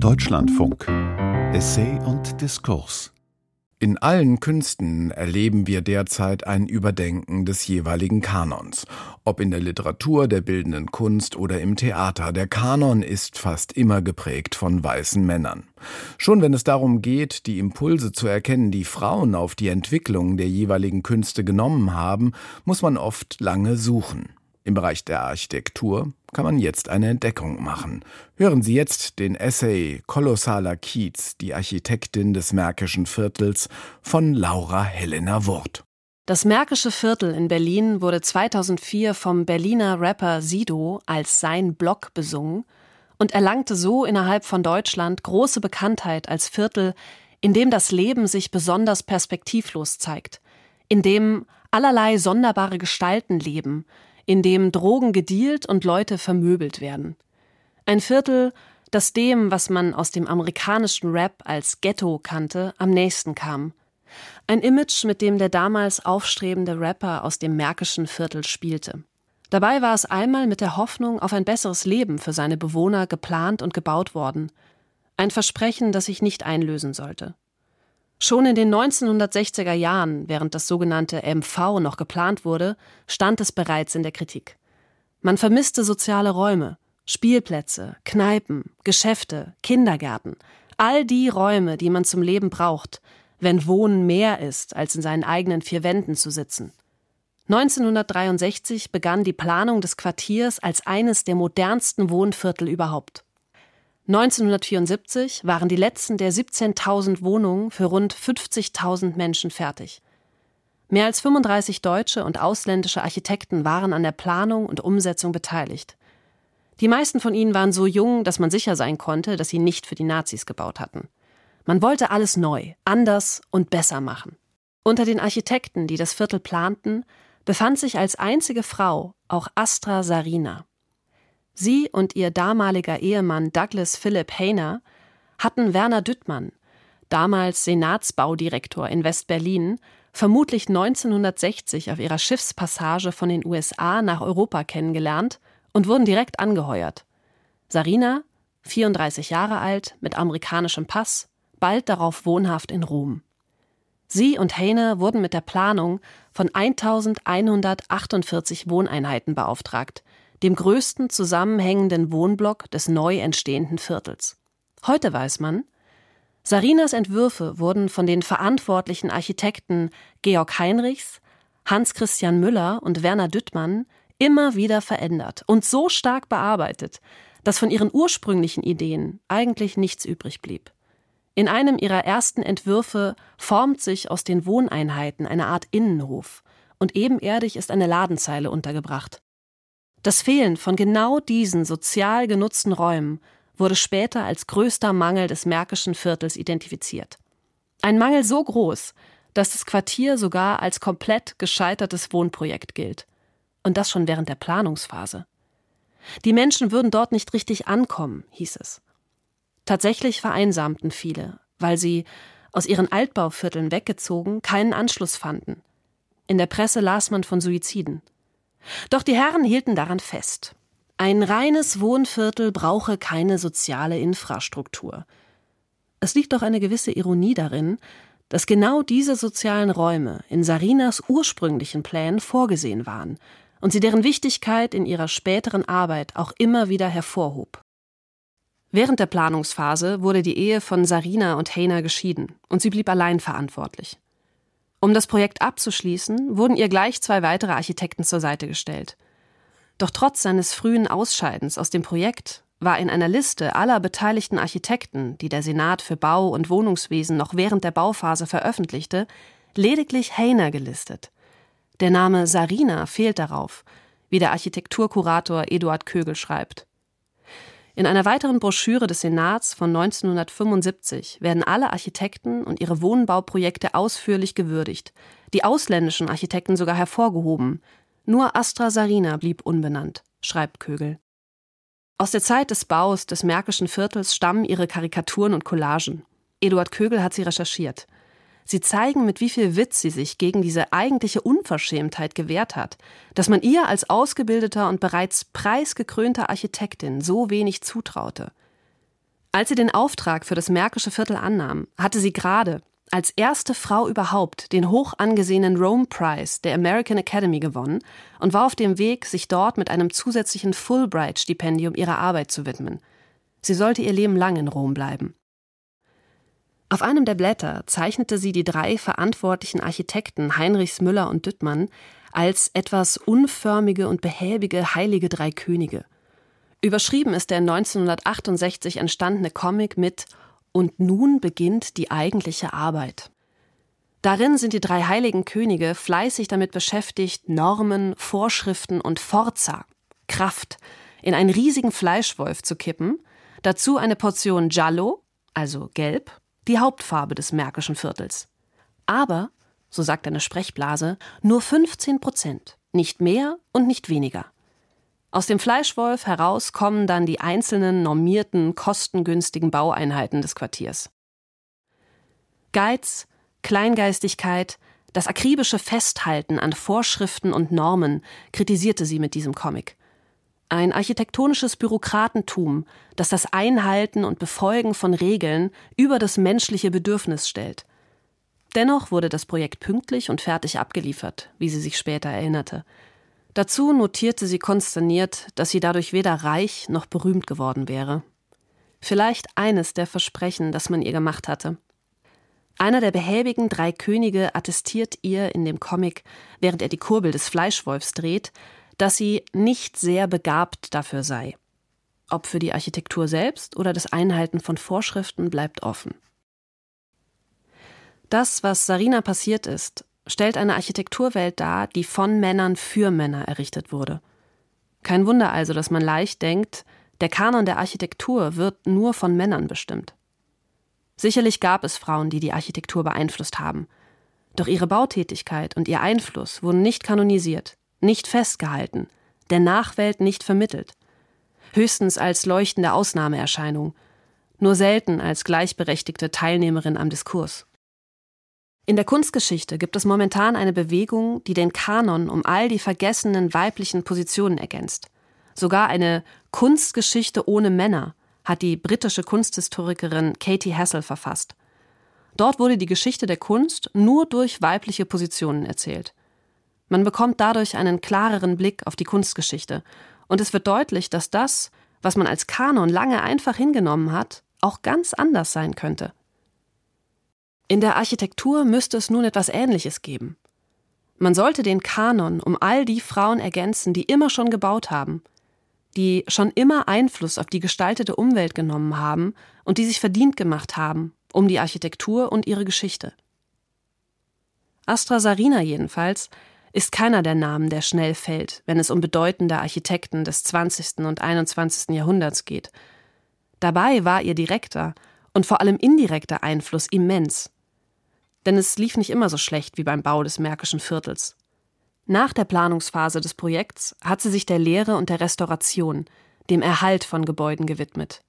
Deutschlandfunk Essay und Diskurs in allen Künsten erleben wir derzeit ein Überdenken des jeweiligen Kanons. Ob in der Literatur, der bildenden Kunst oder im Theater, der Kanon ist fast immer geprägt von weißen Männern. Schon wenn es darum geht, die Impulse zu erkennen, die Frauen auf die Entwicklung der jeweiligen Künste genommen haben, muss man oft lange suchen. Im Bereich der Architektur kann man jetzt eine Entdeckung machen. Hören Sie jetzt den Essay Kolossaler Kiez, die Architektin des Märkischen Viertels von Laura Helena Wurth. Das Märkische Viertel in Berlin wurde 2004 vom Berliner Rapper Sido als sein Block besungen und erlangte so innerhalb von Deutschland große Bekanntheit als Viertel, in dem das Leben sich besonders perspektivlos zeigt, in dem allerlei sonderbare Gestalten leben, in dem Drogen gedealt und Leute vermöbelt werden. Ein Viertel, das dem, was man aus dem amerikanischen Rap als Ghetto kannte, am nächsten kam. Ein Image, mit dem der damals aufstrebende Rapper aus dem märkischen Viertel spielte. Dabei war es einmal mit der Hoffnung auf ein besseres Leben für seine Bewohner geplant und gebaut worden. Ein Versprechen, das sich nicht einlösen sollte. Schon in den 1960er Jahren, während das sogenannte MV noch geplant wurde, stand es bereits in der Kritik. Man vermisste soziale Räume, Spielplätze, Kneipen, Geschäfte, Kindergärten, all die Räume, die man zum Leben braucht, wenn Wohnen mehr ist, als in seinen eigenen vier Wänden zu sitzen. 1963 begann die Planung des Quartiers als eines der modernsten Wohnviertel überhaupt. 1974 waren die letzten der 17.000 Wohnungen für rund 50.000 Menschen fertig. Mehr als 35 deutsche und ausländische Architekten waren an der Planung und Umsetzung beteiligt. Die meisten von ihnen waren so jung, dass man sicher sein konnte, dass sie nicht für die Nazis gebaut hatten. Man wollte alles neu, anders und besser machen. Unter den Architekten, die das Viertel planten, befand sich als einzige Frau auch Astra Sarina. Sie und ihr damaliger Ehemann Douglas Philip Hayner hatten Werner Düttmann, damals Senatsbaudirektor in West-Berlin, vermutlich 1960 auf ihrer Schiffspassage von den USA nach Europa kennengelernt und wurden direkt angeheuert. Sarina, 34 Jahre alt, mit amerikanischem Pass, bald darauf wohnhaft in Rom. Sie und Hayner wurden mit der Planung von 1148 Wohneinheiten beauftragt, dem größten zusammenhängenden Wohnblock des neu entstehenden Viertels. Heute weiß man, Sarinas Entwürfe wurden von den verantwortlichen Architekten Georg Heinrichs, Hans Christian Müller und Werner Düttmann immer wieder verändert und so stark bearbeitet, dass von ihren ursprünglichen Ideen eigentlich nichts übrig blieb. In einem ihrer ersten Entwürfe formt sich aus den Wohneinheiten eine Art Innenhof und ebenerdig ist eine Ladenzeile untergebracht. Das Fehlen von genau diesen sozial genutzten Räumen wurde später als größter Mangel des Märkischen Viertels identifiziert. Ein Mangel so groß, dass das Quartier sogar als komplett gescheitertes Wohnprojekt gilt. Und das schon während der Planungsphase. Die Menschen würden dort nicht richtig ankommen, hieß es. Tatsächlich vereinsamten viele, weil sie, aus ihren Altbauvierteln weggezogen, keinen Anschluss fanden. In der Presse las man von Suiziden. Doch die Herren hielten daran fest. Ein reines Wohnviertel brauche keine soziale Infrastruktur. Es liegt doch eine gewisse Ironie darin, dass genau diese sozialen Räume in Sarinas ursprünglichen Plänen vorgesehen waren und sie deren Wichtigkeit in ihrer späteren Arbeit auch immer wieder hervorhob. Während der Planungsphase wurde die Ehe von Sarina und Heiner geschieden und sie blieb allein verantwortlich. Um das Projekt abzuschließen, wurden ihr gleich zwei weitere Architekten zur Seite gestellt. Doch trotz seines frühen Ausscheidens aus dem Projekt war in einer Liste aller beteiligten Architekten, die der Senat für Bau- und Wohnungswesen noch während der Bauphase veröffentlichte, lediglich Heiner gelistet. Der Name Sarina fehlt darauf, wie der Architekturkurator Eduard Kögel schreibt. In einer weiteren Broschüre des Senats von 1975 werden alle Architekten und ihre Wohnbauprojekte ausführlich gewürdigt, die ausländischen Architekten sogar hervorgehoben. Nur Astra Sarina blieb unbenannt, schreibt Kögel. Aus der Zeit des Baus des Märkischen Viertels stammen ihre Karikaturen und Collagen. Eduard Kögel hat sie recherchiert. Sie zeigen, mit wie viel Witz sie sich gegen diese eigentliche Unverschämtheit gewehrt hat, dass man ihr als ausgebildeter und bereits preisgekrönter Architektin so wenig zutraute. Als sie den Auftrag für das Märkische Viertel annahm, hatte sie gerade als erste Frau überhaupt den hoch angesehenen Rome Prize der American Academy gewonnen und war auf dem Weg, sich dort mit einem zusätzlichen Fulbright-Stipendium ihrer Arbeit zu widmen. Sie sollte ihr Leben lang in Rom bleiben. Auf einem der Blätter zeichnete sie die drei verantwortlichen Architekten Heinrichs Müller und Düttmann als etwas unförmige und behäbige heilige drei Könige – Überschrieben ist der 1968 entstandene Comic mit Und nun beginnt die eigentliche Arbeit. Darin sind die drei heiligen Könige fleißig damit beschäftigt, Normen, Vorschriften und Forza, Kraft, in einen riesigen Fleischwolf zu kippen, dazu eine Portion Giallo, also Gelb, die Hauptfarbe des märkischen Viertels. Aber, so sagt eine Sprechblase, nur 15 Prozent, nicht mehr und nicht weniger. Aus dem Fleischwolf heraus kommen dann die einzelnen normierten, kostengünstigen Baueinheiten des Quartiers. Geiz, Kleingeistigkeit, das akribische Festhalten an Vorschriften und Normen kritisierte sie mit diesem Comic. Ein architektonisches Bürokratentum, das das Einhalten und Befolgen von Regeln über das menschliche Bedürfnis stellt. Dennoch wurde das Projekt pünktlich und fertig abgeliefert, wie sie sich später erinnerte. Dazu notierte sie konsterniert, dass sie dadurch weder reich noch berühmt geworden wäre. Vielleicht eines der Versprechen, das man ihr gemacht hatte. Einer der behäbigen drei Könige attestiert ihr in dem Comic, während er die Kurbel des Fleischwolfs dreht, dass sie nicht sehr begabt dafür sei. Ob für die Architektur selbst oder das Einhalten von Vorschriften bleibt offen. Das, was Sarina passiert ist, stellt eine Architekturwelt dar, die von Männern für Männer errichtet wurde. Kein Wunder also, dass man leicht denkt, der Kanon der Architektur wird nur von Männern bestimmt. Sicherlich gab es Frauen, die die Architektur beeinflusst haben. Doch ihre Bautätigkeit und ihr Einfluss wurden nicht kanonisiert, nicht festgehalten, der Nachwelt nicht vermittelt. Höchstens als leuchtende Ausnahmeerscheinung, nur selten als gleichberechtigte Teilnehmerin am Diskurs. In der Kunstgeschichte gibt es momentan eine Bewegung, die den Kanon um all die vergessenen weiblichen Positionen ergänzt. Sogar eine Kunstgeschichte ohne Männer hat die britische Kunsthistorikerin Katie Hassel verfasst. Dort wurde die Geschichte der Kunst nur durch weibliche Positionen erzählt. Man bekommt dadurch einen klareren Blick auf die Kunstgeschichte und es wird deutlich, dass das, was man als Kanon lange einfach hingenommen hat, auch ganz anders sein könnte. In der Architektur müsste es nun etwas Ähnliches geben. Man sollte den Kanon um all die Frauen ergänzen, die immer schon gebaut haben, die schon immer Einfluss auf die gestaltete Umwelt genommen haben und die sich verdient gemacht haben um die Architektur und ihre Geschichte. Astra Sarina jedenfalls ist keiner der Namen, der schnell fällt, wenn es um bedeutende Architekten des 20. und 21. Jahrhunderts geht. Dabei war ihr direkter und vor allem indirekter Einfluss immens. Denn es lief nicht immer so schlecht wie beim Bau des Märkischen Viertels. Nach der Planungsphase des Projekts hat sie sich der Lehre und der Restauration, dem Erhalt von Gebäuden gewidmet.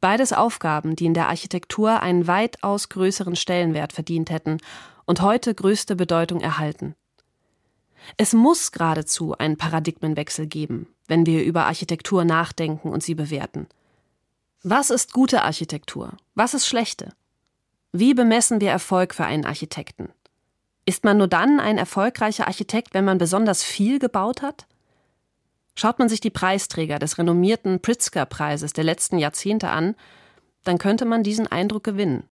Beides Aufgaben, die in der Architektur einen weitaus größeren Stellenwert verdient hätten und heute größte Bedeutung erhalten. Es muss geradezu einen Paradigmenwechsel geben, wenn wir über Architektur nachdenken und sie bewerten. Was ist gute Architektur? Was ist schlechte? Wie bemessen wir Erfolg für einen Architekten? Ist man nur dann ein erfolgreicher Architekt, wenn man besonders viel gebaut hat? Schaut man sich die Preisträger des renommierten Pritzker-Preises der letzten Jahrzehnte an, dann könnte man diesen Eindruck gewinnen.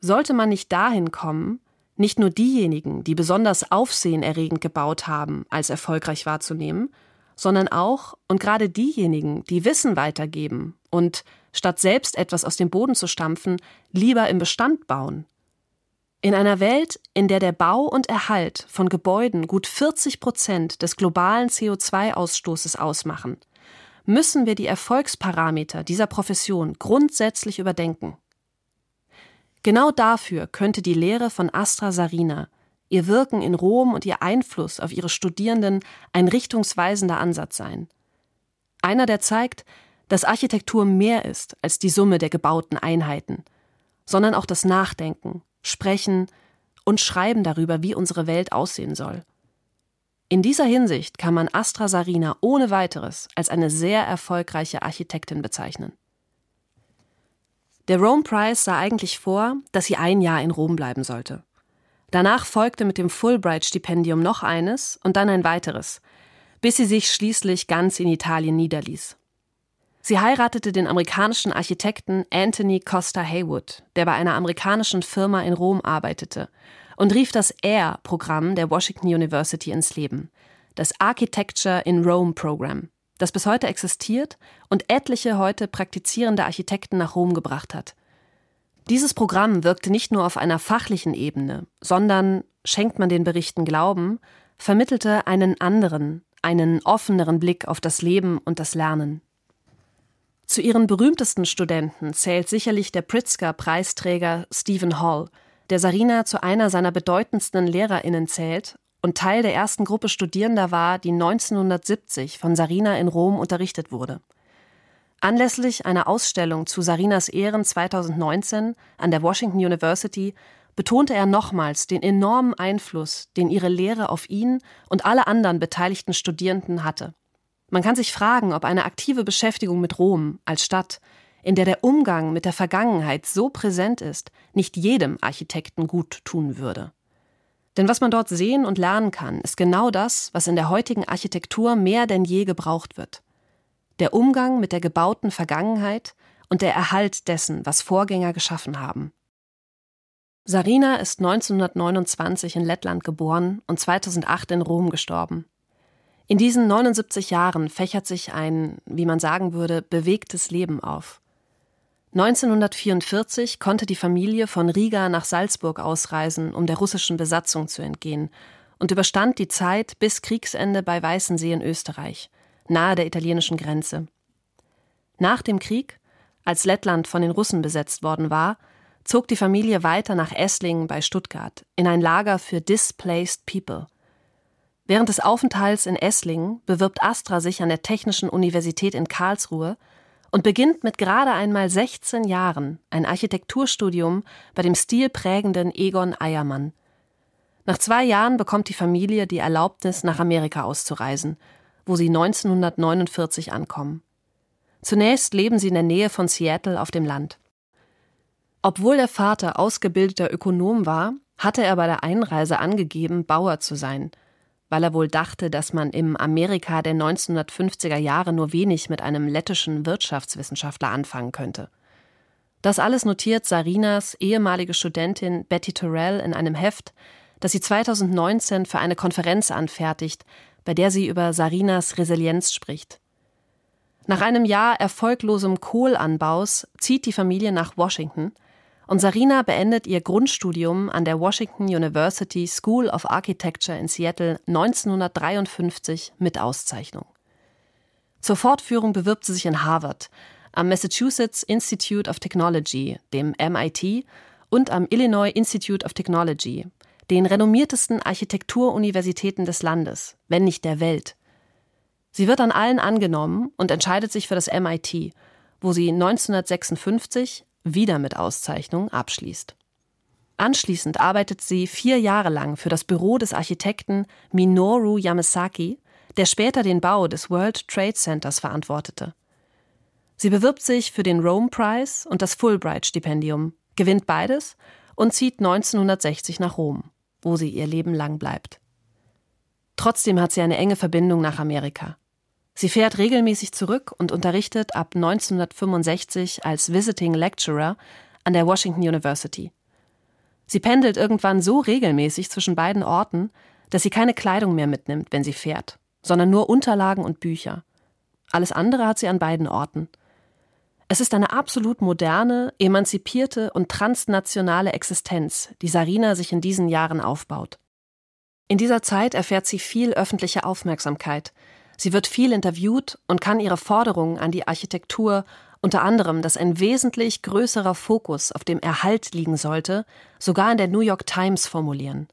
Sollte man nicht dahin kommen, nicht nur diejenigen, die besonders aufsehenerregend gebaut haben, als erfolgreich wahrzunehmen, sondern auch und gerade diejenigen, die Wissen weitergeben und, statt selbst etwas aus dem Boden zu stampfen, lieber im Bestand bauen. In einer Welt, in der der Bau und Erhalt von Gebäuden gut 40 Prozent des globalen CO2-Ausstoßes ausmachen, müssen wir die Erfolgsparameter dieser Profession grundsätzlich überdenken. Genau dafür könnte die Lehre von Astra Sarina ihr Wirken in Rom und ihr Einfluss auf ihre Studierenden ein richtungsweisender Ansatz sein. Einer, der zeigt, dass Architektur mehr ist als die Summe der gebauten Einheiten, sondern auch das Nachdenken, Sprechen und Schreiben darüber, wie unsere Welt aussehen soll. In dieser Hinsicht kann man Astra Sarina ohne weiteres als eine sehr erfolgreiche Architektin bezeichnen. Der Rome Prize sah eigentlich vor, dass sie ein Jahr in Rom bleiben sollte. Danach folgte mit dem Fulbright-Stipendium noch eines und dann ein weiteres, bis sie sich schließlich ganz in Italien niederließ. Sie heiratete den amerikanischen Architekten Anthony Costa Haywood, der bei einer amerikanischen Firma in Rom arbeitete, und rief das AIR-Programm der Washington University ins Leben, das Architecture in Rome Program, das bis heute existiert und etliche heute praktizierende Architekten nach Rom gebracht hat. Dieses Programm wirkte nicht nur auf einer fachlichen Ebene, sondern, schenkt man den Berichten Glauben, vermittelte einen anderen, einen offeneren Blick auf das Leben und das Lernen. Zu ihren berühmtesten Studenten zählt sicherlich der Pritzker-Preisträger Stephen Hall, der Sarina zu einer seiner bedeutendsten LehrerInnen zählt und Teil der ersten Gruppe Studierender war, die 1970 von Sarina in Rom unterrichtet wurde. Anlässlich einer Ausstellung zu Sarinas Ehren 2019 an der Washington University betonte er nochmals den enormen Einfluss, den ihre Lehre auf ihn und alle anderen beteiligten Studierenden hatte. Man kann sich fragen, ob eine aktive Beschäftigung mit Rom als Stadt, in der der Umgang mit der Vergangenheit so präsent ist, nicht jedem Architekten gut tun würde. Denn was man dort sehen und lernen kann, ist genau das, was in der heutigen Architektur mehr denn je gebraucht wird. Der Umgang mit der gebauten Vergangenheit und der Erhalt dessen, was Vorgänger geschaffen haben. Sarina ist 1929 in Lettland geboren und 2008 in Rom gestorben. In diesen 79 Jahren fächert sich ein, wie man sagen würde, bewegtes Leben auf. 1944 konnte die Familie von Riga nach Salzburg ausreisen, um der russischen Besatzung zu entgehen, und überstand die Zeit bis Kriegsende bei Weißensee in Österreich, nahe der italienischen Grenze. Nach dem Krieg, als Lettland von den Russen besetzt worden war, zog die Familie weiter nach Esslingen bei Stuttgart in ein Lager für Displaced People – Während des Aufenthalts in Esslingen bewirbt Astra sich an der Technischen Universität in Karlsruhe und beginnt mit gerade einmal 16 Jahren ein Architekturstudium bei dem stilprägenden Egon Eiermann. Nach zwei Jahren bekommt die Familie die Erlaubnis, nach Amerika auszureisen, wo sie 1949 ankommen. Zunächst leben sie in der Nähe von Seattle auf dem Land. Obwohl der Vater ausgebildeter Ökonom war, hatte er bei der Einreise angegeben, Bauer zu sein – weil er wohl dachte, dass man im Amerika der 1950er Jahre nur wenig mit einem lettischen Wirtschaftswissenschaftler anfangen könnte. Das alles notiert Sarinas ehemalige Studentin Betty Terrell in einem Heft, das sie 2019 für eine Konferenz anfertigt, bei der sie über Sarinas Resilienz spricht. Nach einem Jahr erfolglosem Kohlanbaus zieht die Familie nach Washington – und Sarina beendet ihr Grundstudium an der Washington University School of Architecture in Seattle 1953 mit Auszeichnung. Zur Fortführung bewirbt sie sich in Harvard, am Massachusetts Institute of Technology, dem MIT, und am Illinois Institute of Technology, den renommiertesten Architekturuniversitäten des Landes, wenn nicht der Welt. Sie wird an allen angenommen und entscheidet sich für das MIT, wo sie 1956 wieder mit Auszeichnung abschließt. Anschließend arbeitet sie vier Jahre lang für das Büro des Architekten Minoru Yamasaki, der später den Bau des World Trade Centers verantwortete. Sie bewirbt sich für den Rome Prize und das Fulbright-Stipendium, gewinnt beides und zieht 1960 nach Rom, wo sie ihr Leben lang bleibt. Trotzdem hat sie eine enge Verbindung nach Amerika. Sie fährt regelmäßig zurück und unterrichtet ab 1965 als Visiting Lecturer an der Washington University. Sie pendelt irgendwann so regelmäßig zwischen beiden Orten, dass sie keine Kleidung mehr mitnimmt, wenn sie fährt, sondern nur Unterlagen und Bücher. Alles andere hat sie an beiden Orten. Es ist eine absolut moderne, emanzipierte und transnationale Existenz, die Sarina sich in diesen Jahren aufbaut. In dieser Zeit erfährt sie viel öffentliche Aufmerksamkeit, Sie wird viel interviewt und kann ihre Forderungen an die Architektur, unter anderem, dass ein wesentlich größerer Fokus auf dem Erhalt liegen sollte, sogar in der New York Times formulieren.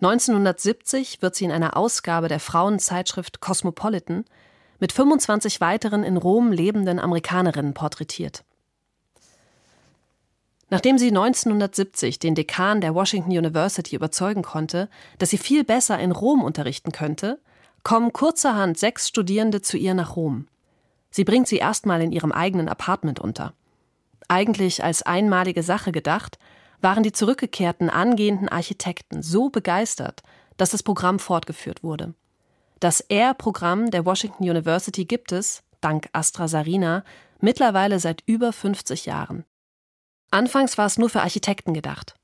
1970 wird sie in einer Ausgabe der Frauenzeitschrift Cosmopolitan mit 25 weiteren in Rom lebenden Amerikanerinnen porträtiert. Nachdem sie 1970 den Dekan der Washington University überzeugen konnte, dass sie viel besser in Rom unterrichten könnte, kommen kurzerhand sechs Studierende zu ihr nach Rom. Sie bringt sie erstmal in ihrem eigenen Apartment unter. Eigentlich als einmalige Sache gedacht, waren die zurückgekehrten angehenden Architekten so begeistert, dass das Programm fortgeführt wurde. Das Air-Programm der Washington University gibt es, dank Astra Sarina, mittlerweile seit über 50 Jahren. Anfangs war es nur für Architekten gedacht.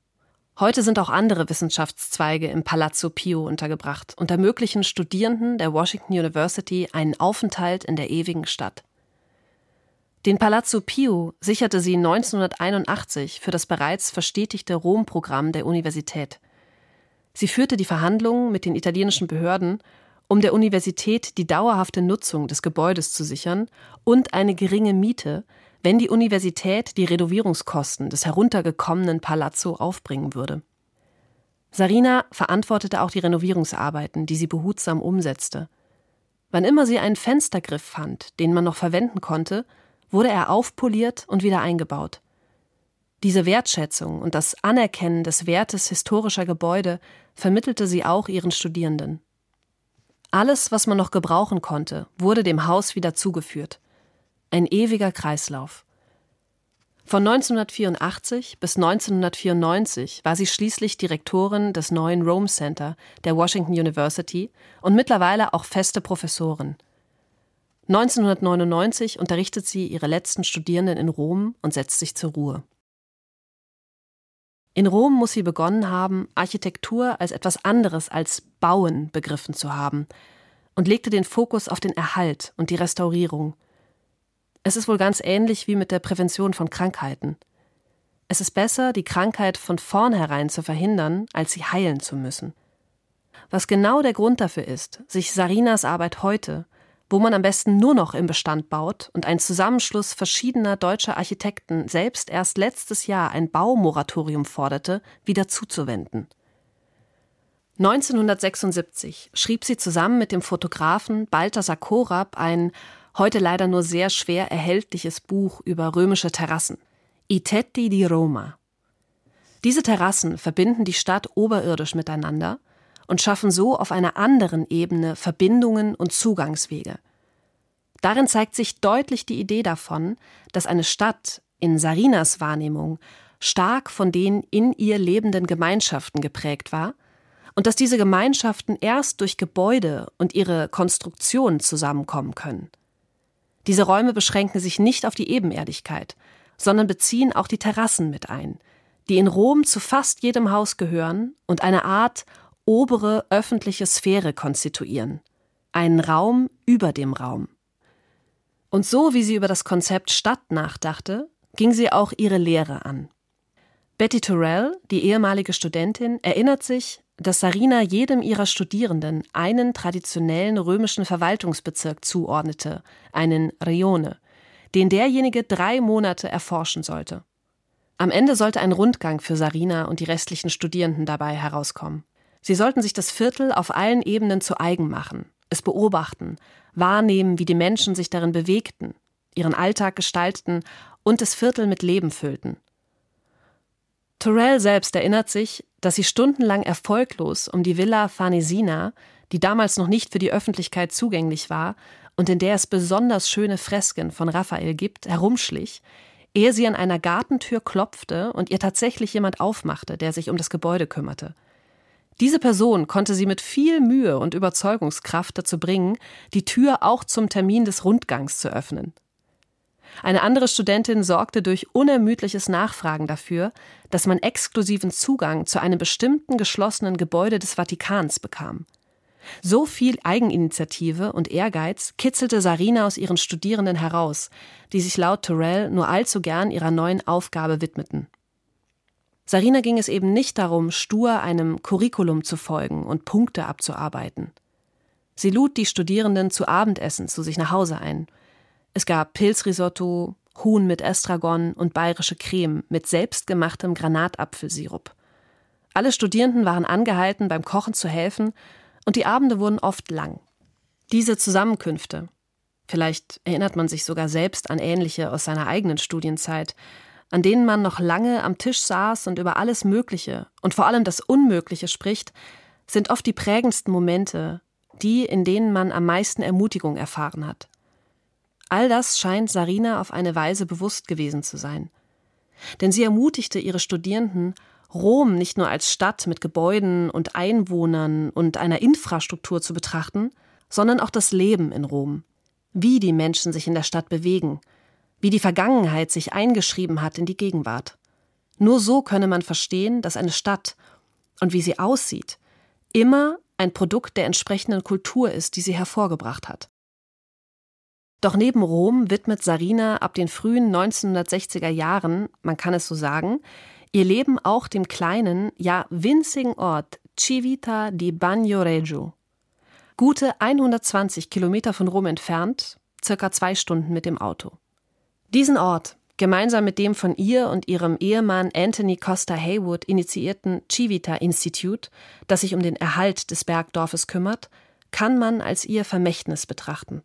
Heute sind auch andere Wissenschaftszweige im Palazzo Pio untergebracht und ermöglichen Studierenden der Washington University einen Aufenthalt in der ewigen Stadt. Den Palazzo Pio sicherte sie 1981 für das bereits verstetigte Rom-Programm der Universität. Sie führte die Verhandlungen mit den italienischen Behörden, um der Universität die dauerhafte Nutzung des Gebäudes zu sichern und eine geringe Miete, wenn die Universität die Renovierungskosten des heruntergekommenen Palazzo aufbringen würde. Sarina verantwortete auch die Renovierungsarbeiten, die sie behutsam umsetzte. Wann immer sie einen Fenstergriff fand, den man noch verwenden konnte, wurde er aufpoliert und wieder eingebaut. Diese Wertschätzung und das Anerkennen des Wertes historischer Gebäude vermittelte sie auch ihren Studierenden. Alles, was man noch gebrauchen konnte, wurde dem Haus wieder zugeführt. Ein ewiger Kreislauf. Von 1984 bis 1994 war sie schließlich Direktorin des neuen Rome Center der Washington University und mittlerweile auch feste Professorin. 1999 unterrichtet sie ihre letzten Studierenden in Rom und setzt sich zur Ruhe. In Rom muss sie begonnen haben, Architektur als etwas anderes als Bauen begriffen zu haben und legte den Fokus auf den Erhalt und die Restaurierung. Es ist wohl ganz ähnlich wie mit der Prävention von Krankheiten. Es ist besser, die Krankheit von vornherein zu verhindern, als sie heilen zu müssen. Was genau der Grund dafür ist, sich Sarinas Arbeit heute wo man am besten nur noch im Bestand baut und ein Zusammenschluss verschiedener deutscher Architekten selbst erst letztes Jahr ein Baumoratorium forderte, wieder zuzuwenden. 1976 schrieb sie zusammen mit dem Fotografen Balthasar Korab ein heute leider nur sehr schwer erhältliches Buch über römische Terrassen, I Tetti di Roma. Diese Terrassen verbinden die Stadt oberirdisch miteinander und schaffen so auf einer anderen Ebene Verbindungen und Zugangswege. Darin zeigt sich deutlich die Idee davon, dass eine Stadt in Sarinas Wahrnehmung stark von den in ihr lebenden Gemeinschaften geprägt war und dass diese Gemeinschaften erst durch Gebäude und ihre Konstruktion zusammenkommen können. Diese Räume beschränken sich nicht auf die Ebenerdigkeit, sondern beziehen auch die Terrassen mit ein, die in Rom zu fast jedem Haus gehören und eine Art obere öffentliche Sphäre konstituieren, einen Raum über dem Raum. Und so wie sie über das Konzept Stadt nachdachte, ging sie auch ihre Lehre an. Betty Turrell, die ehemalige Studentin, erinnert sich, dass Sarina jedem ihrer Studierenden einen traditionellen römischen Verwaltungsbezirk zuordnete, einen Rione, den derjenige drei Monate erforschen sollte. Am Ende sollte ein Rundgang für Sarina und die restlichen Studierenden dabei herauskommen. Sie sollten sich das Viertel auf allen Ebenen zu eigen machen, es beobachten, wahrnehmen, wie die Menschen sich darin bewegten, ihren Alltag gestalteten und das Viertel mit Leben füllten. Torell selbst erinnert sich, dass sie stundenlang erfolglos um die Villa Farnesina, die damals noch nicht für die Öffentlichkeit zugänglich war und in der es besonders schöne Fresken von Raphael gibt, herumschlich, ehe sie an einer Gartentür klopfte und ihr tatsächlich jemand aufmachte, der sich um das Gebäude kümmerte. Diese Person konnte sie mit viel Mühe und Überzeugungskraft dazu bringen, die Tür auch zum Termin des Rundgangs zu öffnen. Eine andere Studentin sorgte durch unermüdliches Nachfragen dafür, dass man exklusiven Zugang zu einem bestimmten geschlossenen Gebäude des Vatikans bekam. So viel Eigeninitiative und Ehrgeiz kitzelte Sarina aus ihren Studierenden heraus, die sich laut Terrell nur allzu gern ihrer neuen Aufgabe widmeten. Sarina ging es eben nicht darum, stur einem Curriculum zu folgen und Punkte abzuarbeiten. Sie lud die Studierenden zu Abendessen zu sich nach Hause ein. Es gab Pilzrisotto, Huhn mit Estragon und bayerische Creme mit selbstgemachtem Granatapfelsirup. Alle Studierenden waren angehalten, beim Kochen zu helfen, und die Abende wurden oft lang. Diese Zusammenkünfte, vielleicht erinnert man sich sogar selbst an ähnliche aus seiner eigenen Studienzeit, an denen man noch lange am Tisch saß und über alles Mögliche und vor allem das Unmögliche spricht, sind oft die prägendsten Momente, die, in denen man am meisten Ermutigung erfahren hat. All das scheint Sarina auf eine Weise bewusst gewesen zu sein. Denn sie ermutigte ihre Studierenden, Rom nicht nur als Stadt mit Gebäuden und Einwohnern und einer Infrastruktur zu betrachten, sondern auch das Leben in Rom, wie die Menschen sich in der Stadt bewegen, wie die Vergangenheit sich eingeschrieben hat in die Gegenwart. Nur so könne man verstehen, dass eine Stadt und wie sie aussieht, immer ein Produkt der entsprechenden Kultur ist, die sie hervorgebracht hat. Doch neben Rom widmet Sarina ab den frühen 1960er Jahren, man kann es so sagen, ihr Leben auch dem kleinen, ja winzigen Ort Civita di Bagnoregio. Gute 120 Kilometer von Rom entfernt, circa zwei Stunden mit dem Auto. Diesen Ort, gemeinsam mit dem von ihr und ihrem Ehemann Anthony Costa Haywood initiierten Civita Institute, das sich um den Erhalt des Bergdorfes kümmert, kann man als ihr Vermächtnis betrachten.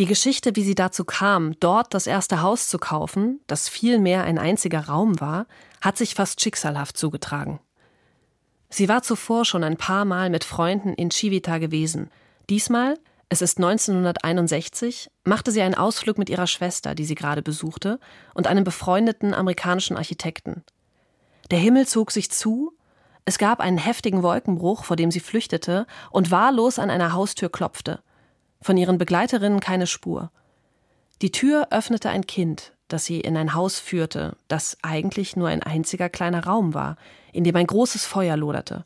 Die Geschichte, wie sie dazu kam, dort das erste Haus zu kaufen, das vielmehr ein einziger Raum war, hat sich fast schicksalhaft zugetragen. Sie war zuvor schon ein paar Mal mit Freunden in Civita gewesen. Diesmal, es ist 1961, machte sie einen Ausflug mit ihrer Schwester, die sie gerade besuchte, und einem befreundeten amerikanischen Architekten. Der Himmel zog sich zu, es gab einen heftigen Wolkenbruch, vor dem sie flüchtete und wahllos an einer Haustür klopfte – von ihren Begleiterinnen keine Spur. Die Tür öffnete ein Kind, das sie in ein Haus führte, das eigentlich nur ein einziger kleiner Raum war, in dem ein großes Feuer loderte.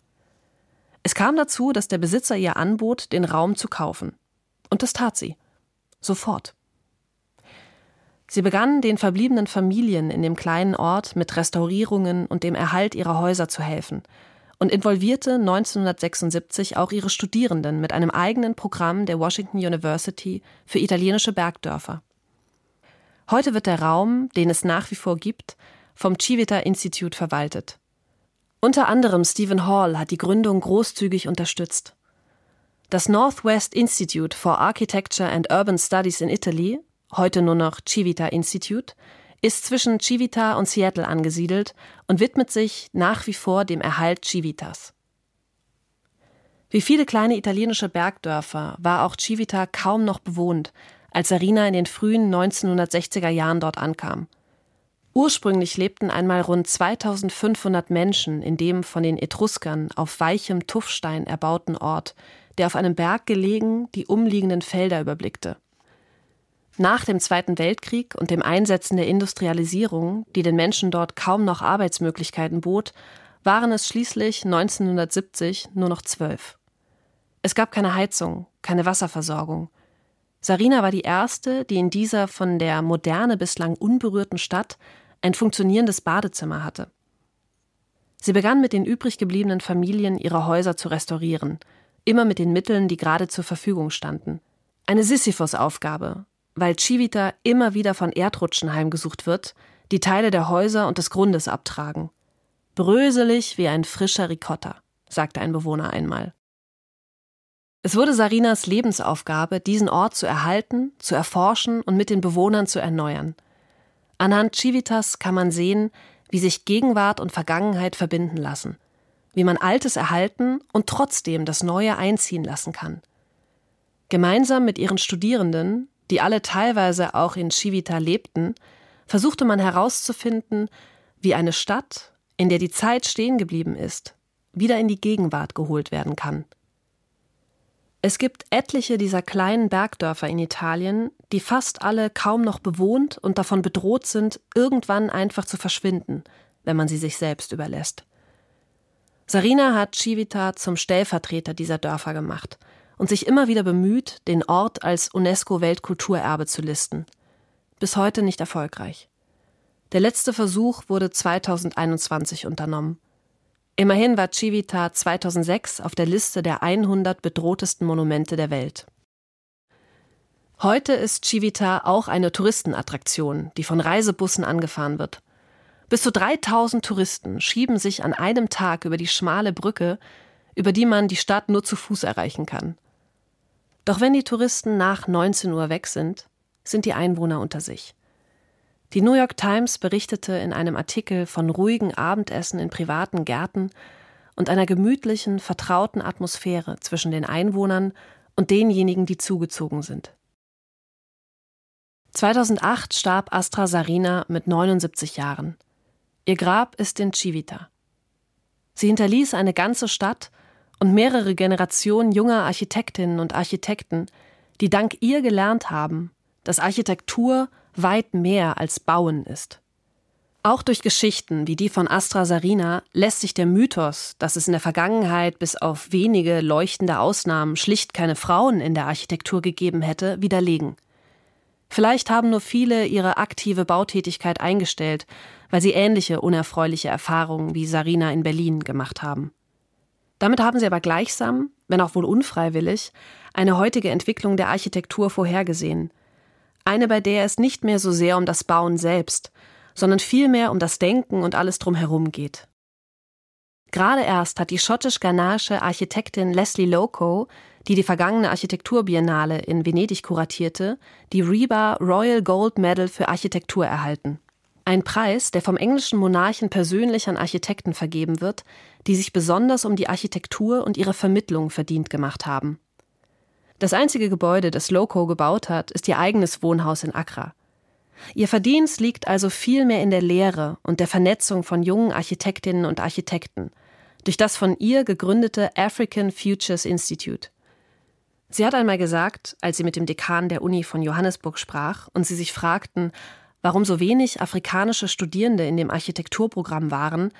Es kam dazu, dass der Besitzer ihr anbot, den Raum zu kaufen. Und das tat sie. Sofort. Sie begann, den verbliebenen Familien in dem kleinen Ort mit Restaurierungen und dem Erhalt ihrer Häuser zu helfen und involvierte 1976 auch ihre Studierenden mit einem eigenen Programm der Washington University für italienische Bergdörfer. Heute wird der Raum, den es nach wie vor gibt, vom Civita Institute verwaltet. Unter anderem Stephen Hall hat die Gründung großzügig unterstützt. Das Northwest Institute for Architecture and Urban Studies in Italy, heute nur noch Civita Institute, ist zwischen Civita und Seattle angesiedelt und widmet sich nach wie vor dem Erhalt Civitas. Wie viele kleine italienische Bergdörfer war auch Civita kaum noch bewohnt, als Sarina in den frühen 1960er Jahren dort ankam. Ursprünglich lebten einmal rund 2500 Menschen in dem von den Etruskern auf weichem Tuffstein erbauten Ort, der auf einem Berg gelegen die umliegenden Felder überblickte. Nach dem Zweiten Weltkrieg und dem Einsetzen der Industrialisierung, die den Menschen dort kaum noch Arbeitsmöglichkeiten bot, waren es schließlich 1970 nur noch zwölf. Es gab keine Heizung, keine Wasserversorgung. Sarina war die erste, die in dieser von der Moderne bislang unberührten Stadt ein funktionierendes Badezimmer hatte. Sie begann mit den übrig gebliebenen Familien ihre Häuser zu restaurieren, immer mit den Mitteln, die gerade zur Verfügung standen. Eine Sisyphus-Aufgabe, weil Civita immer wieder von Erdrutschen heimgesucht wird, die Teile der Häuser und des Grundes abtragen. Bröselig wie ein frischer Ricotta, sagte ein Bewohner einmal. Es wurde Sarinas Lebensaufgabe, diesen Ort zu erhalten, zu erforschen und mit den Bewohnern zu erneuern. Anhand Civitas kann man sehen, wie sich Gegenwart und Vergangenheit verbinden lassen, wie man Altes erhalten und trotzdem das Neue einziehen lassen kann. Gemeinsam mit ihren Studierenden, die alle teilweise auch in Civita lebten, versuchte man herauszufinden, wie eine Stadt, in der die Zeit stehen geblieben ist, wieder in die Gegenwart geholt werden kann. Es gibt etliche dieser kleinen Bergdörfer in Italien, die fast alle kaum noch bewohnt und davon bedroht sind, irgendwann einfach zu verschwinden, wenn man sie sich selbst überlässt. Sarina hat Civita zum Stellvertreter dieser Dörfer gemacht und sich immer wieder bemüht, den Ort als UNESCO-Weltkulturerbe zu listen. Bis heute nicht erfolgreich. Der letzte Versuch wurde 2021 unternommen. Immerhin war Civita 2006 auf der Liste der 100 bedrohtesten Monumente der Welt. Heute ist Civita auch eine Touristenattraktion, die von Reisebussen angefahren wird. Bis zu 3000 Touristen schieben sich an einem Tag über die schmale Brücke, über die man die Stadt nur zu Fuß erreichen kann. Doch wenn die Touristen nach 19 Uhr weg sind, sind die Einwohner unter sich. Die New York Times berichtete in einem Artikel von ruhigen Abendessen in privaten Gärten und einer gemütlichen, vertrauten Atmosphäre zwischen den Einwohnern und denjenigen, die zugezogen sind. 2008 starb Astra Sarina mit 79 Jahren. Ihr Grab ist in Civita. Sie hinterließ eine ganze Stadt und mehrere Generationen junger Architektinnen und Architekten, die dank ihr gelernt haben, dass Architektur weit mehr als Bauen ist. Auch durch Geschichten wie die von Astra Sarina lässt sich der Mythos, dass es in der Vergangenheit bis auf wenige leuchtende Ausnahmen schlicht keine Frauen in der Architektur gegeben hätte, widerlegen. Vielleicht haben nur viele ihre aktive Bautätigkeit eingestellt, weil sie ähnliche unerfreuliche Erfahrungen wie Sarina in Berlin gemacht haben. Damit haben sie aber gleichsam, wenn auch wohl unfreiwillig, eine heutige Entwicklung der Architektur vorhergesehen. Eine, bei der es nicht mehr so sehr um das Bauen selbst, sondern vielmehr um das Denken und alles drumherum geht. Gerade erst hat die schottisch-ghanaische Architektin Leslie Loco, die die vergangene Architekturbiennale in Venedig kuratierte, die Reba Royal Gold Medal für Architektur erhalten. Ein Preis, der vom englischen Monarchen persönlich an Architekten vergeben wird, die sich besonders um die Architektur und ihre Vermittlung verdient gemacht haben. Das einzige Gebäude, das Loco gebaut hat, ist ihr eigenes Wohnhaus in Accra. Ihr Verdienst liegt also vielmehr in der Lehre und der Vernetzung von jungen Architektinnen und Architekten durch das von ihr gegründete African Futures Institute. Sie hat einmal gesagt, als sie mit dem Dekan der Uni von Johannesburg sprach und sie sich fragten, warum so wenig afrikanische Studierende in dem Architekturprogramm waren,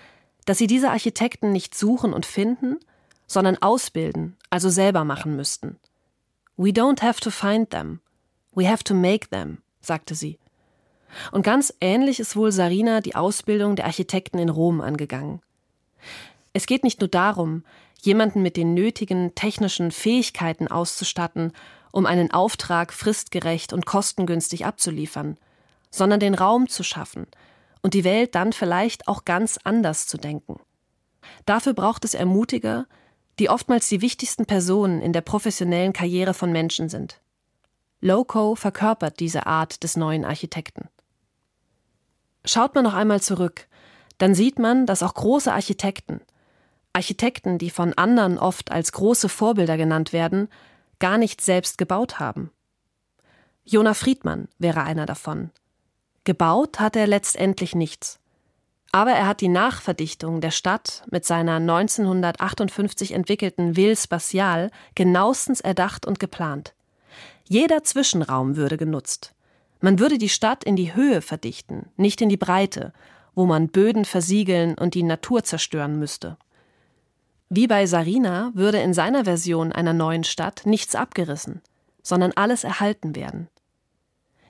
dass sie diese Architekten nicht suchen und finden, sondern ausbilden, also selber machen müssten. We don't have to find them, we have to make them, sagte sie. Und ganz ähnlich ist wohl Sarina die Ausbildung der Architekten in Rom angegangen. Es geht nicht nur darum, jemanden mit den nötigen technischen Fähigkeiten auszustatten, um einen Auftrag fristgerecht und kostengünstig abzuliefern, sondern den Raum zu schaffen und die Welt dann vielleicht auch ganz anders zu denken. Dafür braucht es Ermutiger, die oftmals die wichtigsten Personen in der professionellen Karriere von Menschen sind. Loco verkörpert diese Art des neuen Architekten. Schaut man noch einmal zurück, dann sieht man, dass auch große Architekten, Architekten, die von anderen oft als große Vorbilder genannt werden, gar nicht selbst gebaut haben. Jona Friedmann wäre einer davon. Gebaut hat er letztendlich nichts. Aber er hat die Nachverdichtung der Stadt mit seiner 1958 entwickelten Ville Spatiale genauestens erdacht und geplant. Jeder Zwischenraum würde genutzt. Man würde die Stadt in die Höhe verdichten, nicht in die Breite, wo man Böden versiegeln und die Natur zerstören müsste. Wie bei Sarina würde in seiner Version einer neuen Stadt nichts abgerissen, sondern alles erhalten werden.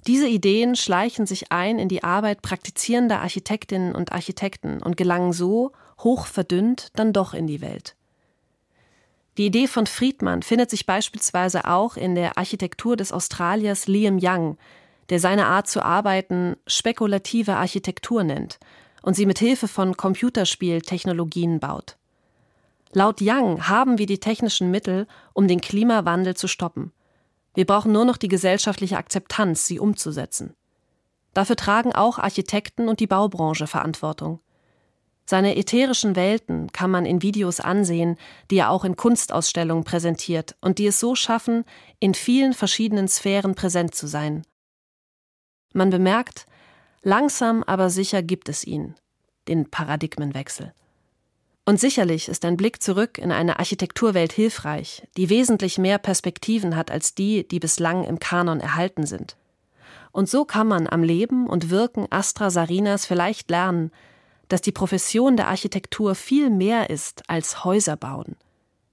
Diese Ideen schleichen sich ein in die Arbeit praktizierender Architektinnen und Architekten und gelangen so, hoch verdünnt, dann doch in die Welt. Die Idee von Friedmann findet sich beispielsweise auch in der Architektur des Australiers Liam Young, der seine Art zu arbeiten spekulative Architektur nennt und sie mit Hilfe von Computerspieltechnologien baut. Laut Young haben wir die technischen Mittel, um den Klimawandel zu stoppen. Wir brauchen nur noch die gesellschaftliche Akzeptanz, sie umzusetzen. Dafür tragen auch Architekten und die Baubranche Verantwortung. Seine ätherischen Welten kann man in Videos ansehen, die er auch in Kunstausstellungen präsentiert und die es so schaffen, in vielen verschiedenen Sphären präsent zu sein. Man bemerkt, langsam aber sicher gibt es ihn, den Paradigmenwechsel. Und sicherlich ist ein Blick zurück in eine Architekturwelt hilfreich, die wesentlich mehr Perspektiven hat als die, die bislang im Kanon erhalten sind. Und so kann man am Leben und Wirken Astra Sarinas vielleicht lernen, dass die Profession der Architektur viel mehr ist als Häuser bauen,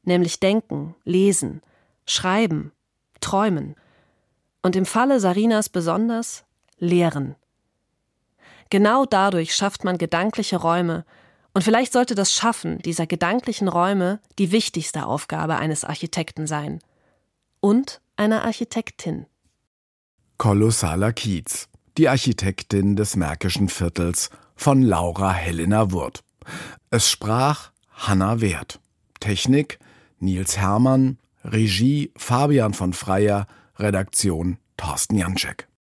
nämlich denken, lesen, schreiben, träumen und im Falle Sarinas besonders lehren. Genau dadurch schafft man gedankliche Räume, und vielleicht sollte das Schaffen dieser gedanklichen Räume die wichtigste Aufgabe eines Architekten sein. Und einer Architektin. Kolossaler Kiez, die Architektin des Märkischen Viertels von Laura Helena Wurth. Es sprach Hanna Wert. Technik Nils Hermann, Regie Fabian von Freyer, Redaktion Thorsten Janczek.